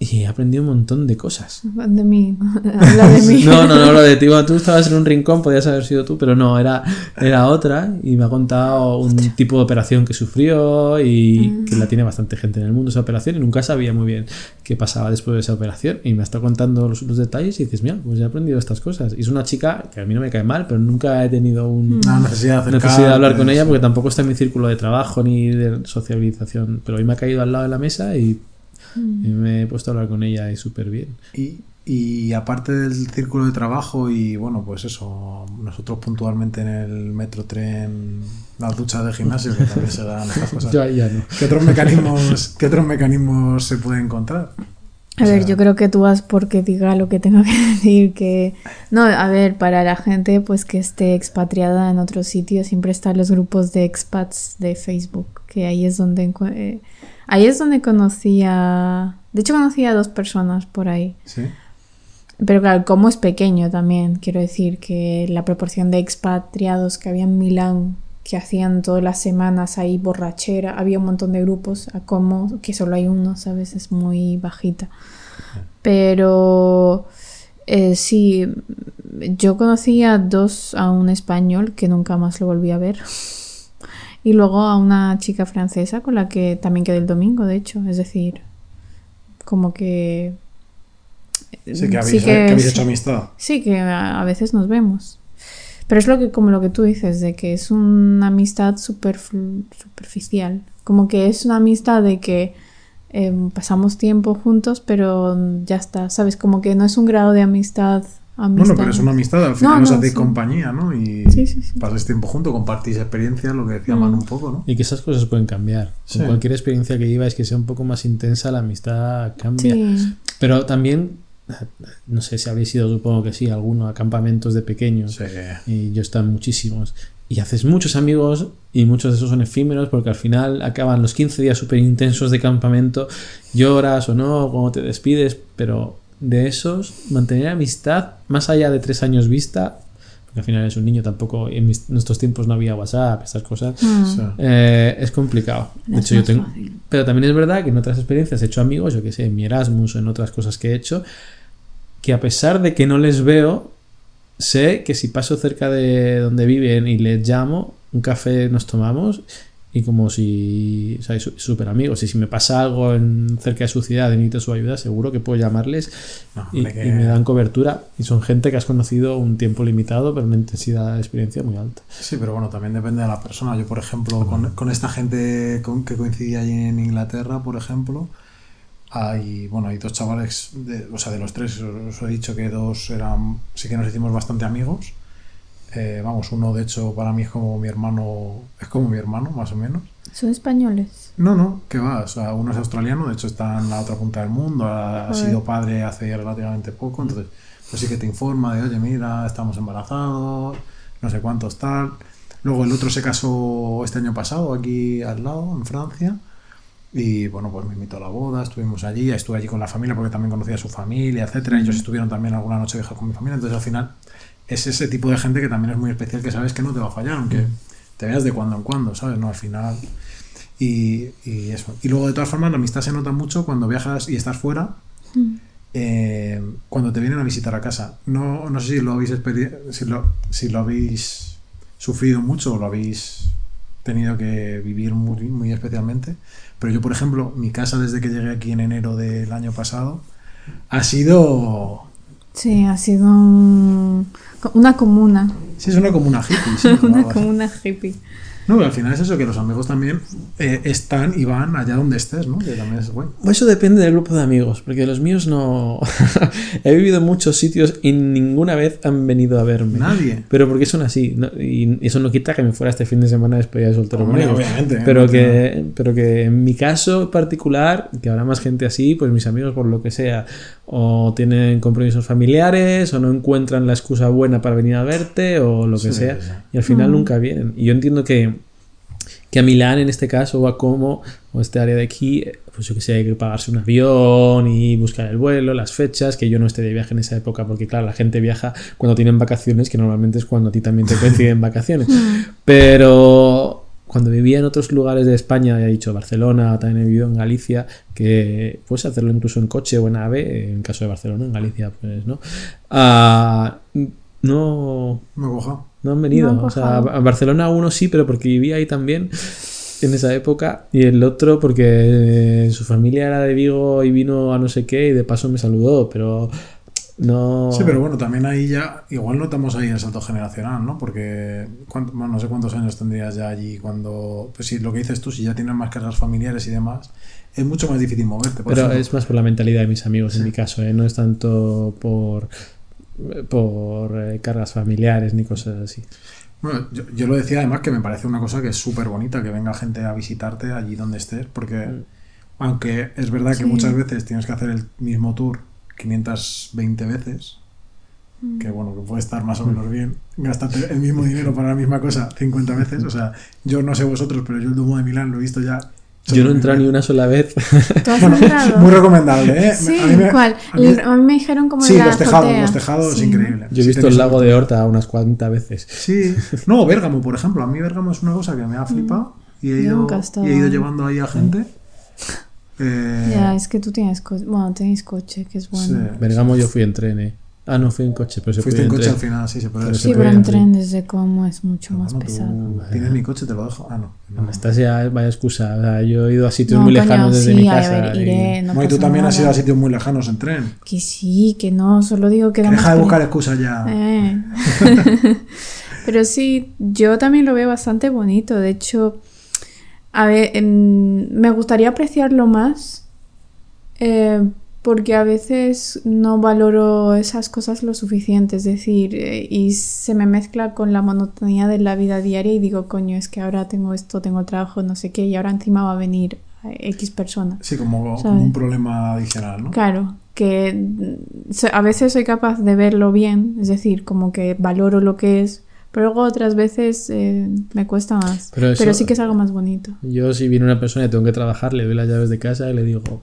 y he aprendido un montón de cosas. De mí. Habla de mí. No, no, no, lo de ti. Bueno, tú estabas en un rincón, podías haber sido tú, pero no, era, era otra y me ha contado un tipo de operación que sufrió y que la tiene bastante gente en el mundo esa operación y nunca sabía muy bien qué pasaba después de esa operación y me está contando los, los detalles y dices, mira, pues he aprendido estas cosas. Y es una chica que a mí no me cae mal, pero nunca he tenido un, Una necesidad de necesidad de hablar con ella porque tampoco está en mi círculo de trabajo ni de sociabilización. Pero hoy me ha caído al lado de la mesa y, y me he puesto a hablar con ella y súper bien. Y, y aparte del círculo de trabajo y bueno, pues eso, nosotros puntualmente en el metro tren, las duchas de gimnasio, que también se dan estas cosas. Ya no. ¿Qué otros mecanismos, qué otros mecanismos se pueden encontrar? A ver, yo creo que tú vas porque diga lo que tengo que decir, que... No, a ver, para la gente pues que esté expatriada en otro sitio, siempre están los grupos de expats de Facebook, que ahí es donde... eh, ahí es donde conocí a... De hecho, conocí a dos personas por ahí. Sí. Pero claro, como es pequeño también, quiero decir que la proporción de expatriados que había en Milán, que hacían todas las semanas ahí borrachera, había un montón de grupos, a como que solo hay uno, ¿sabes? Es muy bajita. Pero eh, sí, yo conocí a dos, a un español que nunca más lo volví a ver. Y luego a una chica francesa con la que también quedé el domingo, de hecho. Es decir, como que... Sí, que habéis, sí que habéis es- hecho amistad. Sí, que a, a veces nos vemos. Pero es lo que, como lo que tú dices, de que es una amistad super, superficial. Como que es una amistad de que eh, pasamos tiempo juntos, pero ya está, ¿sabes? Como que no es un grado de amistad. amistad. Bueno, pero es una amistad, al final No, os no, hacéis sí. compañía, ¿no? Y Sí, sí, sí. pasáis tiempo juntos, compartís experiencias, lo que decía Manu un poco, ¿no? Y que esas cosas pueden cambiar. Sí. Con cualquier experiencia que lleváis que sea un poco más intensa, la amistad cambia. Sí. Pero también, no sé si habéis ido, supongo que sí, a alguno a campamentos de pequeños. Sí. Y yo están muchísimos. Y haces muchos amigos y muchos de esos son efímeros porque al final acaban los 15 días súper intensos de campamento, lloras o no, cuando te despides, pero de esos, mantener amistad más allá de tres años vista, porque al final es un niño, tampoco en mis- nuestros tiempos no había WhatsApp, estas cosas, Mm. Sí. eh, es complicado. De hecho, yo tengo. fácil. Pero también es verdad que en otras experiencias he hecho amigos, yo que sé, en mi Erasmus o en otras cosas que he hecho, que a pesar de que no les veo, sé que si paso cerca de donde viven y les llamo, un café nos tomamos y como si, o sea, súper amigos. Y si me pasa algo en, cerca de su ciudad y necesito su ayuda, seguro que puedo llamarles No, y, hombre, que- y me dan cobertura. Y son gente que has conocido un tiempo limitado, pero una intensidad de experiencia muy alta. Sí, pero bueno, también depende de la persona. Yo, por ejemplo, con, con esta gente con, que coincidí allí en Inglaterra, por ejemplo, hay, bueno, hay dos chavales, de- o sea, de los tres, os, he dicho que dos eran, sí que nos hicimos bastante amigos. Eh, vamos, uno de hecho para mí es como mi hermano, es como mi hermano, más o menos. ¿Son españoles? No, no, que va, o sea, uno es australiano, de hecho está en la otra punta del mundo, ha, ha Joder. sido padre hace relativamente poco, entonces pues sí que te informa de, oye, mira, estamos embarazados, no sé cuántos tal. Luego el otro se casó este año pasado aquí al lado, en Francia, y bueno, pues me invitó a la boda, estuvimos allí, estuve allí con la familia porque también conocía a su familia, etcétera. Ellos estuvieron también alguna noche vieja con mi familia, entonces al final es ese tipo de gente que también es muy especial, que sabes que no te va a fallar, aunque te veas de cuando en cuando, ¿sabes? No, al final. Y, y eso. Y luego, de todas formas, la amistad se nota mucho cuando viajas y estás fuera, eh, cuando te vienen a visitar a casa. No, no sé si lo habéis si lo, si lo habéis sufrido mucho o lo habéis tenido que vivir muy, muy especialmente. Pero yo, por ejemplo, mi casa desde que llegué aquí en enero del año pasado ha sido... Sí, ha sido un- una comuna. Sí, es una comuna hippie. sí, una comuna hippie. No, pero al final es eso, que los amigos también eh, están y van allá donde estés, ¿no? Que también es guay. Eso depende del grupo de amigos, porque los míos no. He vivido en muchos sitios y ninguna vez han venido a verme. Nadie. Pero porque son así. ¿no? Y eso no quita que me fuera este fin de semana despedida de soltero Hombre, obviamente, Pero que, pero que en mi caso particular, que habrá más gente así, pues mis amigos, por lo que sea, o tienen compromisos familiares, o no encuentran la excusa buena para venir a verte, o lo que Sí, sea. sí. Y al final Mm. nunca vienen. Y yo entiendo que, que a Milán, en este caso, o a Como, o este área de aquí, pues yo que sé, hay que pagarse un avión y buscar el vuelo, las fechas, que yo no esté de viaje en esa época, porque claro, la gente viaja cuando tienen vacaciones, que normalmente es cuando a ti también te coinciden vacaciones. Pero cuando vivía en otros lugares de España, ya he dicho Barcelona, también he vivido en Galicia, que puedes hacerlo incluso en coche o en AVE, en caso de Barcelona, en Galicia, pues no. Ah, no, Me coja. no han venido. No o sea, a Barcelona uno sí, pero porque vivía ahí también en esa época. Y el otro porque eh, su familia era de Vigo y vino a no sé qué y de paso me saludó, pero no... Sí, pero bueno, también ahí ya, igual notamos ahí el salto generacional, ¿no? Porque cuánto- bueno, no sé cuántos años tendrías ya allí cuando, pues sí, lo que dices tú, si ya tienes más cargas familiares y demás, es mucho más difícil moverte. Por Pero ejemplo. es más por la mentalidad de mis amigos en mi caso, ¿eh? no es tanto por por eh, cargas familiares ni cosas así. Bueno, yo, yo lo decía además que me parece una cosa que es súper bonita, que venga gente a visitarte allí donde estés, porque Mm. aunque es verdad que muchas veces tienes que hacer el mismo tour 520 veces, que bueno, que puede estar más o menos bien, gastarte el mismo dinero para la misma cosa 50 veces, o sea, yo no sé vosotros, pero yo el Duomo de Milán lo he visto ya. Yo no he entrado ni una sola vez. ¿Tú has Bueno, entrado? muy recomendable, ¿eh? Sí, A mí me- ¿cuál? a mí- A mí me dijeron como sí, la los tejados, azotea. los tejados, Sí, increíble. Yo he visto el lago de Horta unas cuantas veces. Sí, no, Bérgamo, por ejemplo. A mí Bérgamo es una cosa que me ha flipado y he ido, y he ido llevando ahí a gente. Eh, Ya, es que tú tienes coche. Bueno, tenéis coche, que es bueno. sí. Bergamo yo fui en tren, ¿eh? Ah, no, fui en coche, pero se Fuiste en coche tren. al final, sí, se puede Pero Sí, se pero en en tren desde como es mucho más Bueno, pesado. Tienes mi coche, te lo dejo. Ah, no. no. Anastasia, vaya excusa. O sea, yo he ido a sitios No, muy coño, lejanos desde sí, mi a casa. ver, y- no No, y tú también has ido a sitios muy lejanos en tren. Que sí, que no, solo digo que da Deja de buscar excusas ya. Eh. Pero sí, yo también lo veo bastante bonito. De hecho, a ver, em, me gustaría apreciarlo más eh, porque a veces no valoro esas cosas lo suficiente. Es decir, eh, y se me mezcla con la monotonía de la vida diaria y digo, coño, es que ahora tengo esto, tengo trabajo, no sé qué, y ahora encima va a venir eh, X persona. Sí, como, un problema adicional, ¿no? Claro, que mm, a veces soy capaz de verlo bien, es decir, como que valoro lo que es, pero luego otras veces eh, me cuesta más. Pero Pero, sí que es algo más bonito. Yo, si viene una persona y tengo que trabajar, le doy las llaves de casa y le digo,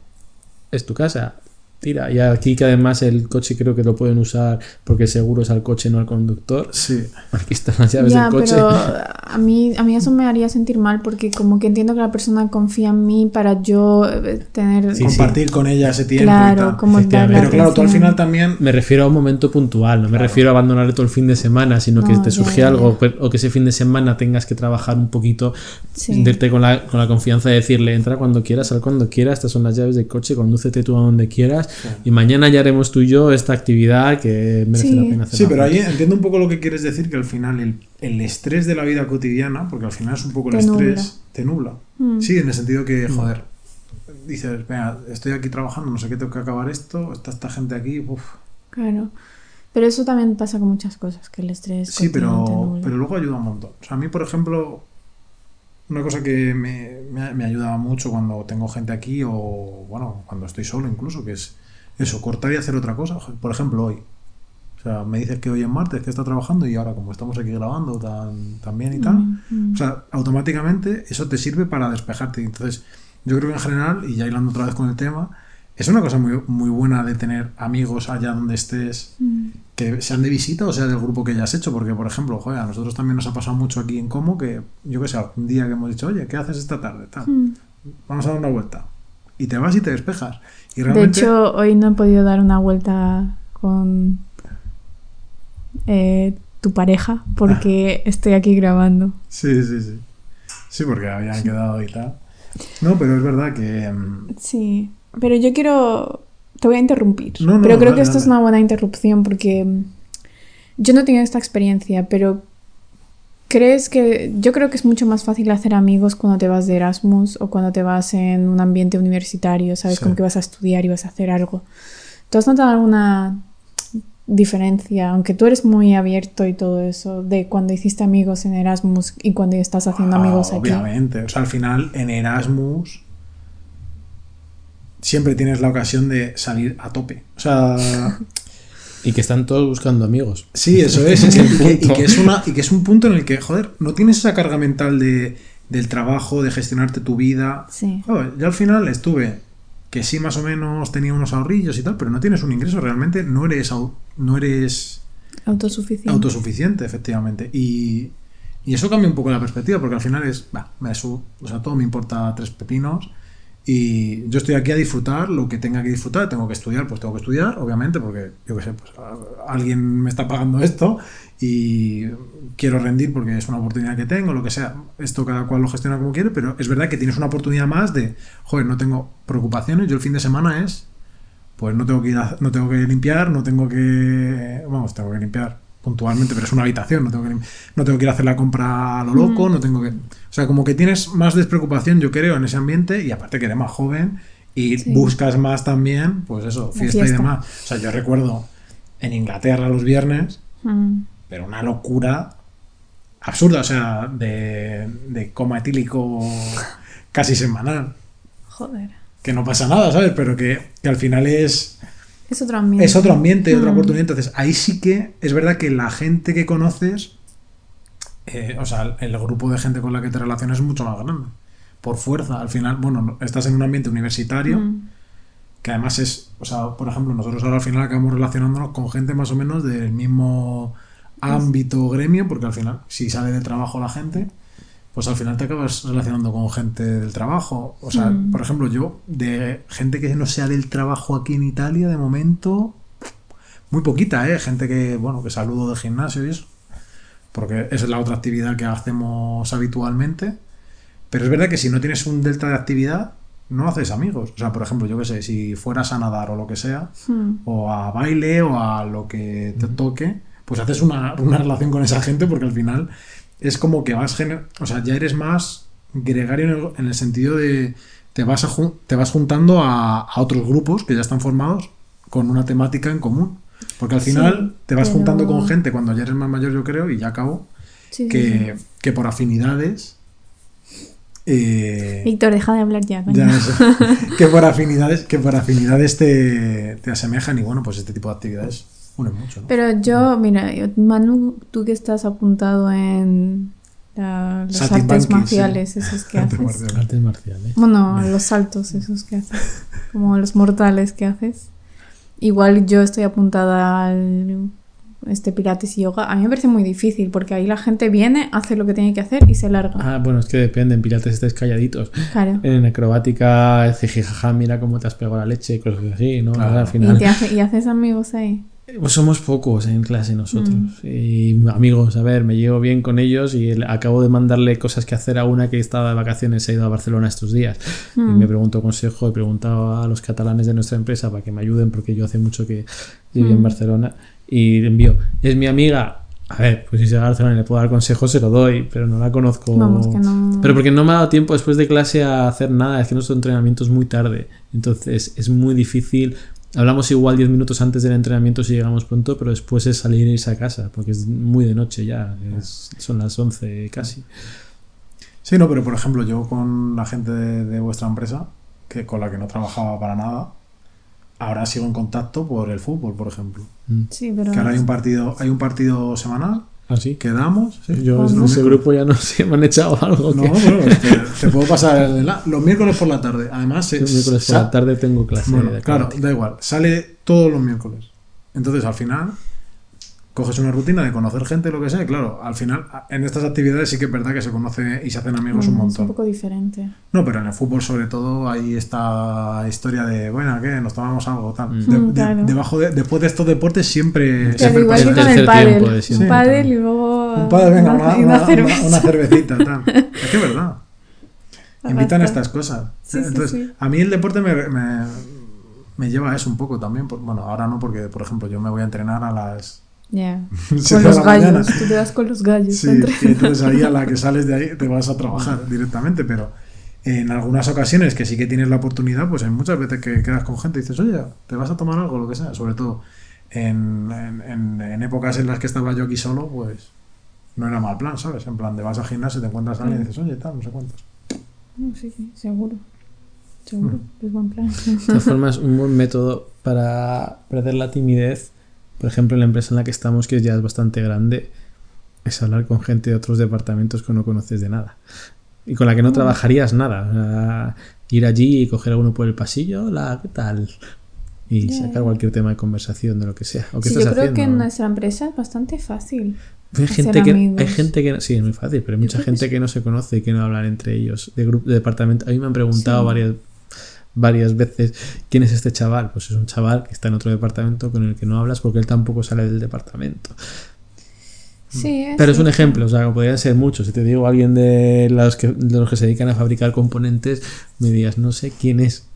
es tu casa, tira. Y aquí que además el coche creo que lo pueden usar porque seguro es al coche, no al conductor. Sí. Aquí están las llaves Ya, del coche. pero a mí, a mí eso me haría sentir mal porque como que entiendo que la persona confía en mí para yo eh, tener... Sí, Compartir con ella ese tiempo y claro, tal. como Pero claro, tú al final también. Me refiero a un momento puntual, no me refiero a abandonarle todo el fin de semana, sino que No, te surge ya, algo ya. o que ese fin de semana tengas que trabajar un poquito, Sí. sentirte con la, con la confianza de decirle, entra cuando quieras, sal cuando quieras, estas son las llaves del coche, condúcete tú a donde quieras y mañana ya haremos tú y yo esta actividad que merece Sí. la pena hacer. Sí, pero ahí entiendo un poco lo que quieres decir, que al final el, el estrés de la vida cotidiana, porque al final es un poco el Te estrés, nubla. te nubla. Mm. Sí, en el sentido que, joder, dices, venga, estoy aquí trabajando, no sé qué, tengo que acabar esto, está esta gente aquí, uff. Claro. Pero eso también pasa con muchas cosas, que el estrés. Sí, pero, pero luego ayuda un montón. O sea, a mí, por ejemplo, una cosa que me, me, me ayuda mucho cuando tengo gente aquí o, bueno, cuando estoy solo incluso, que es eso, cortar y hacer otra cosa. Por ejemplo, hoy. O sea, me dices que hoy es martes, que está trabajando y ahora como estamos aquí grabando tan, tan bien y tal, Mm, mm. o sea, automáticamente eso te sirve para despejarte. Entonces, yo creo que en general, y ya hilando otra vez con el tema, es una cosa muy, muy buena de tener amigos allá donde estés Mm. que sean de visita o sea del grupo que ya has hecho, porque por ejemplo, joder, a nosotros también nos ha pasado mucho aquí en Como que, yo que sé, un día que hemos dicho, oye, ¿qué haces esta tarde? Tal, Mm. Vamos a dar una vuelta. Y te vas y te despejas. Y De hecho, hoy no he podido dar una vuelta con eh, tu pareja porque estoy aquí grabando. sí, sí, sí. Sí, porque habían quedado y tal. No, pero es verdad que... mm, Sí, pero yo quiero... Te voy a interrumpir. No, no, pero creo que esto es una buena interrupción porque mm, yo no he tenido esta experiencia, pero ¿crees que... Yo creo que es mucho más fácil hacer amigos cuando te vas de Erasmus o cuando te vas en un ambiente universitario, ¿sabes? Sí. Como que vas a estudiar y vas a hacer algo. ¿Tú has notado alguna diferencia, aunque tú eres muy abierto y todo eso, de cuando hiciste amigos en Erasmus y cuando estás haciendo ah, amigos aquí? Obviamente. O sea, al final, en Erasmus siempre tienes la ocasión de salir a tope. O sea, Y que están todos buscando amigos. Sí, eso es. Y, que, y punto. que es una, y que es un punto en el que, joder, no tienes esa carga mental de, del trabajo, de gestionarte tu vida. Sí. Joder, yo al final estuve, que sí más o menos tenía unos ahorrillos y tal, pero no tienes un ingreso, realmente no eres, au- no eres Autosuficiente. autosuficiente, efectivamente. Y, y eso cambia un poco la perspectiva, porque al final es, va, me su- o sea, todo me importa tres pepinos. Y yo estoy aquí a disfrutar lo que tenga que disfrutar. Tengo que estudiar, pues tengo que estudiar, obviamente, porque yo qué sé, pues alguien me está pagando esto y quiero rendir porque es una oportunidad que tengo, lo que sea. Esto cada cual lo gestiona como quiere, pero es verdad que tienes una oportunidad más de, joder, no tengo preocupaciones. Yo el fin de semana es, pues no tengo que ir a- no tengo que limpiar, no tengo que, vamos, tengo que limpiar puntualmente, pero es una habitación, no tengo que, no tengo que ir a hacer la compra a lo loco, no tengo que, o sea, como que tienes más despreocupación, yo creo, en ese ambiente y aparte que eres más joven y Sí. buscas más también, pues eso, fiesta, y demás. O sea, yo recuerdo en Inglaterra los viernes, Mm. pero una locura absurda, o sea, de, de coma etílico casi semanal. Joder. Que no pasa nada, ¿sabes? Pero que, que al final es, Es otro ambiente. es otro ambiente, otra Mm. oportunidad. Entonces, ahí sí que es verdad que la gente que conoces, eh, o sea, el grupo de gente con la que te relacionas es mucho más grande. Por fuerza, al final, bueno, no- estás en un ambiente universitario, Mm. que además es, o sea, por ejemplo, nosotros ahora al final acabamos relacionándonos con gente más o menos del mismo ámbito gremio, porque al final, si sale de trabajo la gente, pues al final te acabas relacionando con gente del trabajo. O sea, Mm. por ejemplo, yo, de gente que no sea del trabajo aquí en Italia, de momento, muy poquita, ¿eh? Gente que, bueno, que saludo de gimnasio y eso, porque esa es la otra actividad que hacemos habitualmente. Pero es verdad que si no tienes un delta de actividad, no haces amigos. O sea, por ejemplo, yo qué sé, si fueras a nadar o lo que sea, Mm. o a baile o a lo que te toque, pues haces una, una relación con esa gente porque al final es como que vas, o sea, ya eres más gregario en el, en el sentido de te vas, a te vas juntando a, a otros grupos que ya están formados con una temática en común. Porque al Sí, final te vas pero- juntando con gente cuando ya eres más mayor, yo creo, y ya acabo, Sí, sí, que, que por afinidades... eh. Víctor, deja de hablar ya, coño. ya eso. que por afinidades, que por afinidades te, te asemejan y bueno, pues este tipo de actividades mucho, ¿no? Pero yo, mira, yo- Manu, tú que estás apuntado en la- los artes sí. marciales, esos que Artes haces. marciales. Artes marciales. Bueno, los saltos esos que haces. Como los mortales que haces. Igual yo estoy apuntada al este pilates y yoga. A mí me parece muy difícil porque ahí la gente viene, hace lo que tiene que hacer y se larga. Ah, bueno, es que depende. En pilates estáis calladitos. Claro. En acrobática, jijijaja, mira cómo te has pegado la leche, cosas así, ¿no? Claro. Al ¿Y, final. te hace- y haces amigos ahí. Pues somos pocos en clase nosotros. Mm. Y amigos, a ver, me llevo bien con ellos y acabo de mandarle cosas que hacer a una que estaba de vacaciones, se ha ido a Barcelona estos días. Y Mm. me preguntó consejo, he preguntado a los catalanes de nuestra empresa para que me ayuden porque yo hace mucho que viví en Mm. Barcelona. Y envío, es mi amiga. A ver, pues si se va a Barcelona y le puedo dar consejos, se lo doy, pero no la conozco. Vamos, que no. Pero porque no me ha dado tiempo después de clase a hacer nada, es que nuestro entrenamiento es muy tarde. Entonces es muy difícil Hablamos igual 10 minutos antes del entrenamiento si llegamos pronto, pero después es salir e irse a casa, porque es muy de noche ya, es- son las 11 casi. Sí, no, pero por ejemplo, yo con la gente de, de vuestra empresa, que con la que no trabajaba para nada, ahora sigo en contacto por el fútbol, por ejemplo. Sí, pero. Que ahora hay un partido, hay un partido semanal, ¿Ah, sí? quedamos. sí. Yo Pues en ese grupo ya no sé, me han echado algo. No, que- bueno, te, te puedo pasar los miércoles por la tarde. Además, se, el miércoles por la tarde tengo clase Bueno, de claro, da igual. Sale todos los miércoles. Entonces, al final, coges una rutina de conocer gente, lo que sea. Y claro, al final, en estas actividades sí que es verdad que se conoce y se hacen amigos un bueno, es un montón. poco diferente. No, pero en el fútbol, sobre todo, hay esta historia de, bueno, ¿qué? Nos tomamos algo, tal. Mm. De- Mm, de- claro. debajo de, después de estos deportes siempre. Claro, siempre igual el que pasa con el pádel. tiempo de siempre. Un pádel y luego. Un padre, venga, una, una- una cerveza. una cervecita, tal. Es que es verdad. Invitan a estas cosas. Sí, sí, Entonces, sí. a mí el deporte me, me, me lleva a eso un poco también. Bueno, ahora no, porque, por ejemplo, yo me voy a entrenar a las Ya. 7 Con los la mañana. gallos. Tú te vas con los gallos. Sí, entre- y entonces ahí a la que sales de ahí te vas a trabajar directamente, pero en algunas ocasiones que sí que tienes la oportunidad, pues hay muchas veces que quedas con gente y dices, oye, te vas a tomar algo, lo que sea, sobre todo en, en- épocas en las que estaba yo aquí solo, pues no era mal plan, ¿sabes? En plan, de vas al gimnasio, te encuentras a alguien y dices, oye, tal, no sé cuántos. No, sí, sí, seguro. Seguro. Es buen plan. De todas formas, un buen método para perder la timidez, por ejemplo, en la empresa en la que estamos, que ya es bastante grande, es hablar con gente de otros departamentos que no conoces de nada. Y con la que no trabajarías nada. O sea, ir allí y coger a uno por el pasillo, hola, ¿qué tal? Y sacar cualquier tema de conversación de lo que sea. ¿O qué Sí, yo estás creo haciendo? que en nuestra empresa es bastante fácil. Hay gente, que, amigos. hay gente que no- sí, es muy fácil, pero hay mucha creo que gente sí. que no se conoce y que no hablan entre ellos de grupo de departamento. A mí me han preguntado Sí. varias varias veces quién es este chaval. Pues es un chaval que está en otro departamento con el que no hablas porque él tampoco sale del departamento. Sí, Pero es un ejemplo, o sea, que podrían ser muchos. Si te digo alguien de los que, de los que se dedican a fabricar componentes, me digas, no sé quién es.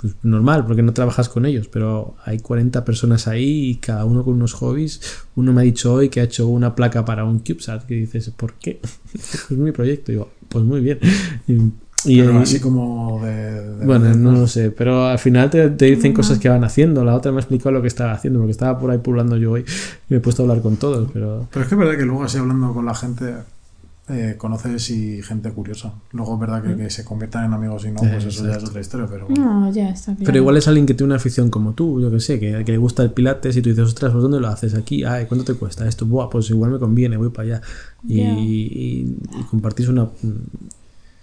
Pues normal, porque no trabajas con ellos, pero hay 40 personas ahí y cada uno con unos hobbies. Uno me ha dicho hoy que ha hecho una placa para un CubeSat, que dices, ¿por qué? es mi proyecto. Digo, pues muy bien. Y, y- Pero así como de... de- bueno, de- no lo sé, pero al final te, te dicen cosas que van haciendo. La otra me ha explicado lo que estaba haciendo, porque estaba por ahí pululando yo hoy y me he puesto a hablar con todos, pero... Pero es que es verdad que luego así hablando con la gente eh, conoces y gente curiosa. Luego es verdad que, que se conviertan en amigos y no, pues eso ya es otra historia, pero... No, ya está claro. Pero igual es alguien que tiene una afición como tú, yo que sé, que, que le gusta el pilates y tú dices, ostras, pues ¿dónde lo haces? Aquí, ay, ¿cuánto te cuesta esto? Buah, pues igual me conviene, voy para allá. Y, Ya. y, y compartís una,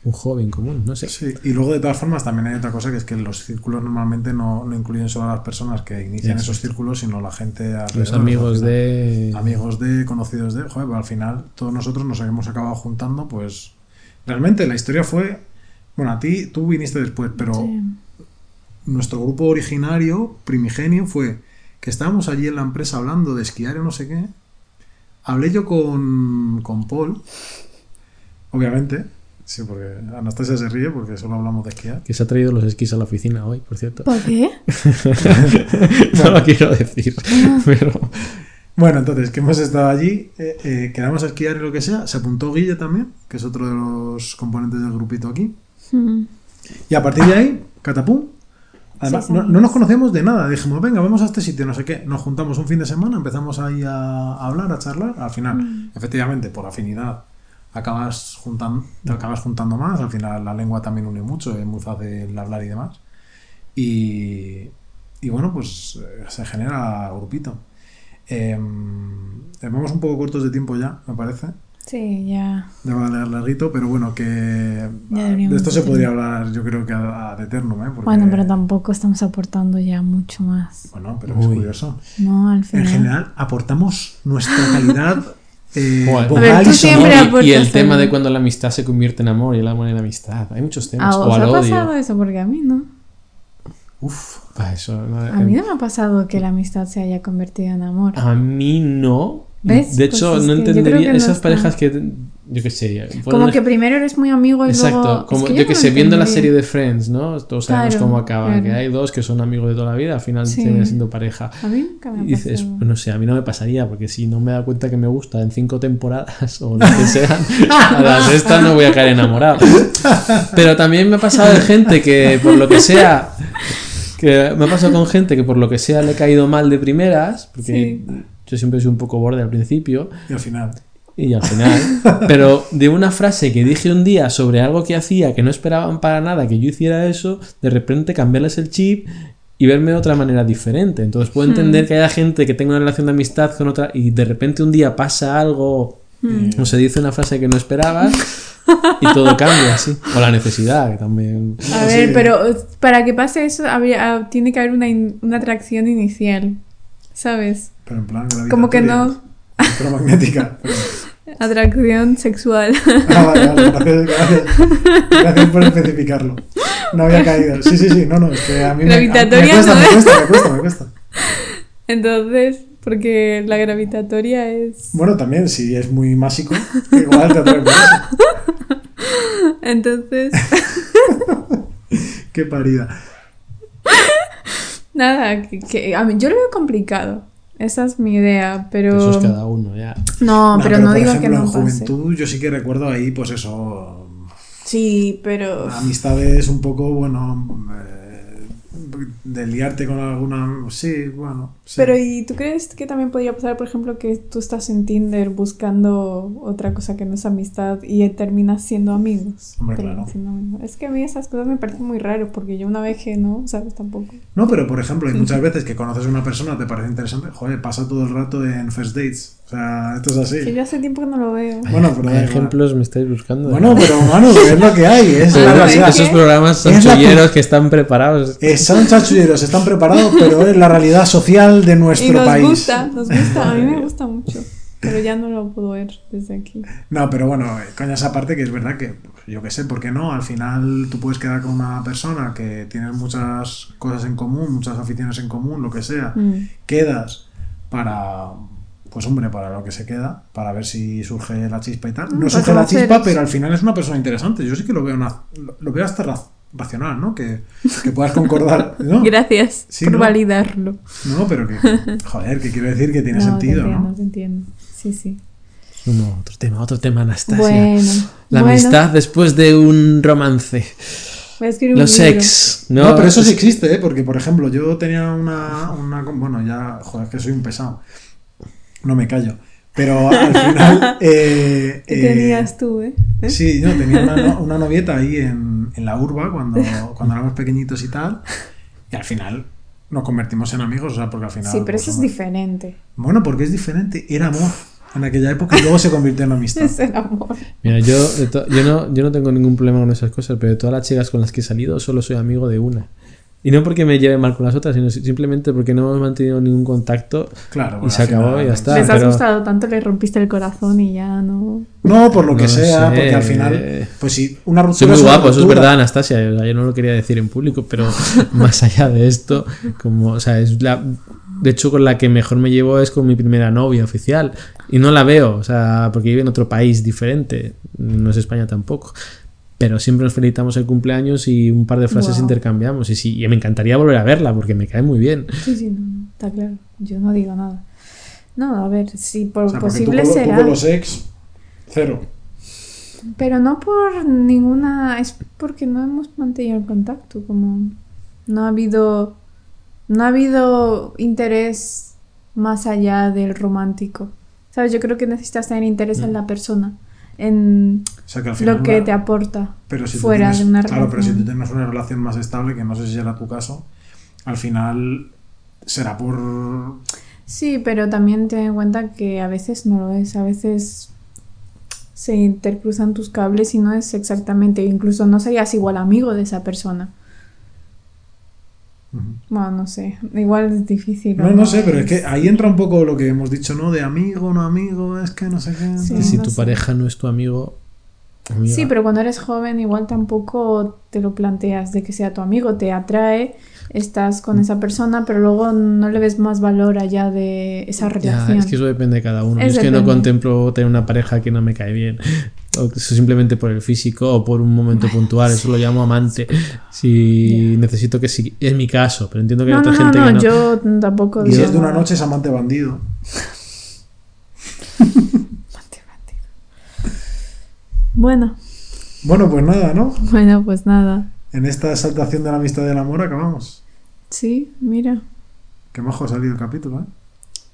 un hobby en común, no sé. Sí, y luego de todas formas también hay otra cosa que es que los círculos normalmente no, no incluyen solo a las personas que inician Eso. esos círculos, sino la gente alrededor. Los amigos final, de... Amigos de, conocidos de... Joder, pero al final todos nosotros nos hemos acabado juntando, pues... Realmente la historia fue... Bueno, a ti, tú viniste después, pero Sí. nuestro grupo originario, primigenio, fue que estábamos allí en la empresa hablando de esquiar o no sé qué. Hablé yo con, con Paul, obviamente, sí, porque Anastasia se ríe porque solo hablamos de esquiar. Que se ha traído los esquís a la oficina hoy, por cierto. ¿Por qué? no lo quiero decir, pero... Bueno, entonces, que hemos estado allí, eh, eh, quedamos a esquiar y lo que sea. Se apuntó Guille también, que es otro de los componentes del grupito aquí. Mm. Y a partir de ahí, catapum. Además, Sí, no, sí. no nos conocíamos de nada. Dijimos, venga, vamos a este sitio, no sé qué. Nos juntamos un fin de semana, empezamos ahí a, a hablar, a charlar. Al final, Mm. efectivamente, por afinidad, acabas juntando, te acabas juntando más. Al final, la lengua también une mucho, es muy fácil hablar y demás. Y, y bueno, pues eh, se genera grupito. Em, vamos un poco cortos de tiempo ya, me parece. Sí, ya. Ya va a leer larguito, pero bueno, que Ya de esto se podría hablar yo creo que a, a eternum, ¿eh? Porque- Bueno, pero tampoco estamos aportando ya mucho más. Bueno, pero es Uy. curioso. No, al En final. general, aportamos nuestra calidad eh, ver, y siempre sonora. aportas y, y el tema de cuando la amistad se convierte en amor y el amor en amistad. Hay muchos temas. ¿A o vos al ha odio. pasado eso? Porque a mí no. Uf, eso, no, A mí no me ha pasado que la amistad se haya convertido en amor. A mí no. ¿Ves? De Pues hecho, es no entendería no esas está. parejas que. Yo qué sé. Como que primero eres muy amigo y Exacto, luego... como es que yo no que lo sé, viendo la serie de Friends, ¿no? Todos sabemos Claro, cómo acaba, claro. que hay dos que son amigos de toda la vida, al final Sí. terminan siendo pareja. A mí nunca me ha Y dices, pues no sé, a mí no me pasaría, porque si no me da cuenta que me gusta en cinco temporadas o lo que sean, a la sexta no voy a caer enamorado. Pero también me ha pasado de gente que, por lo que sea, Que me ha pasado con gente que por lo que sea le he caído mal de primeras, porque Sí. yo siempre soy un poco borde al principio, Y al final. Y al final. Pero de una frase que dije un día sobre algo que hacía que no esperaban para nada que yo hiciera eso, de repente cambiarles el chip y verme de otra manera diferente. Entonces puedo entender que haya gente que tenga una relación de amistad con otra y de repente un día pasa algo o se dice una frase que no esperabas y todo cambia así. O la necesidad, que también. A Sí. ver, pero para que pase eso habría- tiene que haber una, in- una atracción inicial, ¿sabes? Pero en plan Como que no. Electromagnética. Atracción sexual. Ah, vale, vale, gracias, gracias. Gracias por especificarlo. No había caído. Sí, sí, sí, no, no, es que a mí me, me Gravitatoria cuesta, no me es. cuesta, me cuesta, me cuesta. Entonces, porque la gravitatoria es... Bueno, también, si es muy másico, igual te atrae por eso. Entonces, Qué parida. nada, que, que- a mí, yo lo veo complicado. Esa es mi idea, pero... Eso es cada uno, ya. No, pero, no por digo ejemplo, que no en pase. juventud yo sí que recuerdo ahí, pues eso, Sí, pero... amistades un poco, bueno, eh, de liarte con alguna... Sí, bueno. sí. Pero ¿y tú crees que también podría pasar, por ejemplo, que tú estás en Tinder buscando otra cosa que no es amistad y terminas siendo amigos? Hombre, claro. siendo amigos. Es que a mí esas cosas me parecen muy raras porque yo una vez que no, ¿sabes? Tampoco. No, pero por ejemplo, hay muchas veces que conoces a una persona, te parece interesante, joder, pasa todo el rato en first dates. O sea, esto es así. Que yo hace tiempo que no lo veo. Bueno, pero da ¿Qué igual. ejemplos me estáis buscando? Bueno, pero Manu, es lo que hay, es la esos- realidad. esos ¿qué? programas Es la chanchulleros que están preparados. Eh, son chachulleros, están preparados, pero es la realidad social de Y nuestro nos país. gusta, nos gusta, a mí me gusta mucho. Pero ya no lo puedo ver desde aquí. No, pero bueno, eh, coña esa parte que es verdad que, pues, yo qué sé, ¿por qué no? Al final tú puedes quedar con una persona que tienes muchas cosas en común, muchas aficiones en común, lo que sea. Mm. Quedas para, pues hombre, para lo que se queda, para ver si surge la chispa y tal. Mm, No surge la chispa, pero al final es una persona interesante. Yo sí que lo veo, una, lo, veo hasta ra- racional, ¿no? Que, que puedas concordar. ¿no? Gracias Sí, por ¿no? validarlo. No, pero que, joder, que quiero decir que tiene no, sentido, te entiendo, ¿no? te entiendo. Sí, sí. No, otro tema, otro tema, Anastasia. Bueno. La bueno, amistad después de un romance. Voy a escribir un Los libro. ex. No, No, pero eso sí existe, ¿eh? Porque, por ejemplo, yo tenía una, una... Bueno, ya... Joder, es que soy un pesado. No me callo. Pero al final... eh, ¿Qué eh, tenías tú, eh? ¿Eh? Sí, yo tenía una, una novieta ahí en, en la urba cuando, cuando éramos pequeñitos y tal. Y al final nos convertimos en amigos, o sea, porque al final... Sí, pero pues, eso es diferente. Bueno, porque es diferente. Era amor en aquella época y luego se convirtió en amistad. Es el amor. Mira, yo, yo, no, yo no tengo ningún problema con esas cosas, pero de todas las chicas con las que he salido solo soy amigo de una. Y no porque me lleve mal con las otras, sino si- simplemente porque no hemos mantenido ningún contacto. Claro. Y bueno, se al acabó y ya está. Les has pero- gustado tanto, le rompiste el corazón y ya no. No, por lo que No sea, sé. porque al final, pues sí, una ruptura. Soy muy es guapo, eso es verdad, Anastasia. o sea, yo no lo quería decir en público, pero más allá de esto, como, o sea, es la. De hecho, con la que mejor me llevo es con mi primera novia oficial. Y no la veo, o sea, porque vive en otro país diferente. No es España tampoco. Pero siempre nos felicitamos el cumpleaños y un par de frases Wow. intercambiamos. Y sí, y me encantaría volver a verla porque me cae muy bien. Sí, sí, no, está claro. Yo no digo nada. No, a ver, si por O sea, porque tú posible tú será. con los ex, cero. Pero no por ninguna. Es porque no hemos mantenido el contacto. Como. No ha habido. No ha habido interés más allá del romántico. ¿Sabes? Yo creo que necesitas tener interés en la persona. En O sea, que al final. lo que una- te aporta pero si fuera tienes- de una Claro, pero si relación. tú tienes una relación más estable, que no sé si será tu caso, al final será por. Sí, pero también ten en cuenta que a veces no lo es, a veces se intercruzan tus cables y no es exactamente, incluso no serías igual amigo de esa persona. Bueno, no sé, igual es difícil. No, ¿o no sé, pero es que ahí entra un poco lo que hemos dicho, ¿no? De amigo, no amigo, es que no sé qué. Sí. Que si no tu sé. pareja no es tu amigo. amiga, Sí, pero cuando eres joven igual tampoco te lo planteas de que sea tu amigo, te atrae, estás con esa persona, pero luego no le ves más valor allá de esa Ya, relación. es que eso depende de cada uno. Es Yo es que no contemplo tener una pareja que no me cae bien. O simplemente por el físico o por un momento puntual. Eso lo llamo amante. Si necesito que sí. Es mi caso, pero entiendo que hay otra no, gente no, que no. yo tampoco Y si es de una noche es amante bandido. Bueno, Bueno, pues nada, ¿no? bueno, pues nada. En esta exaltación de la amistad y del amor acabamos. Sí, mira, Qué majo ha salido el capítulo, ¿eh?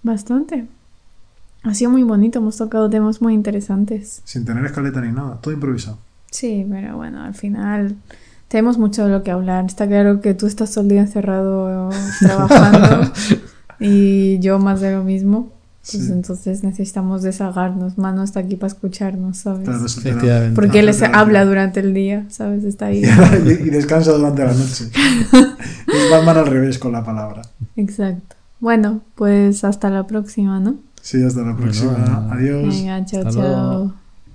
bastante. Ha sido muy bonito, hemos tocado temas muy interesantes. Sin tener escaleta ni nada, todo improvisado. Sí, pero bueno, al final tenemos mucho de lo que hablar. Está claro que tú estás todo el día encerrado trabajando y yo más de lo mismo. Pues Sí. entonces necesitamos desahogarnos. Mano está aquí para escucharnos, ¿sabes? Claro. Porque él se Terapia. habla durante el día, ¿sabes? Está ahí. y, y descansa durante la noche. es Batman al revés con la palabra. Exacto. Bueno, pues hasta la próxima, ¿no? Sí, hasta la próxima. Bueno, Adiós. Venga, chao, hasta luego. chao.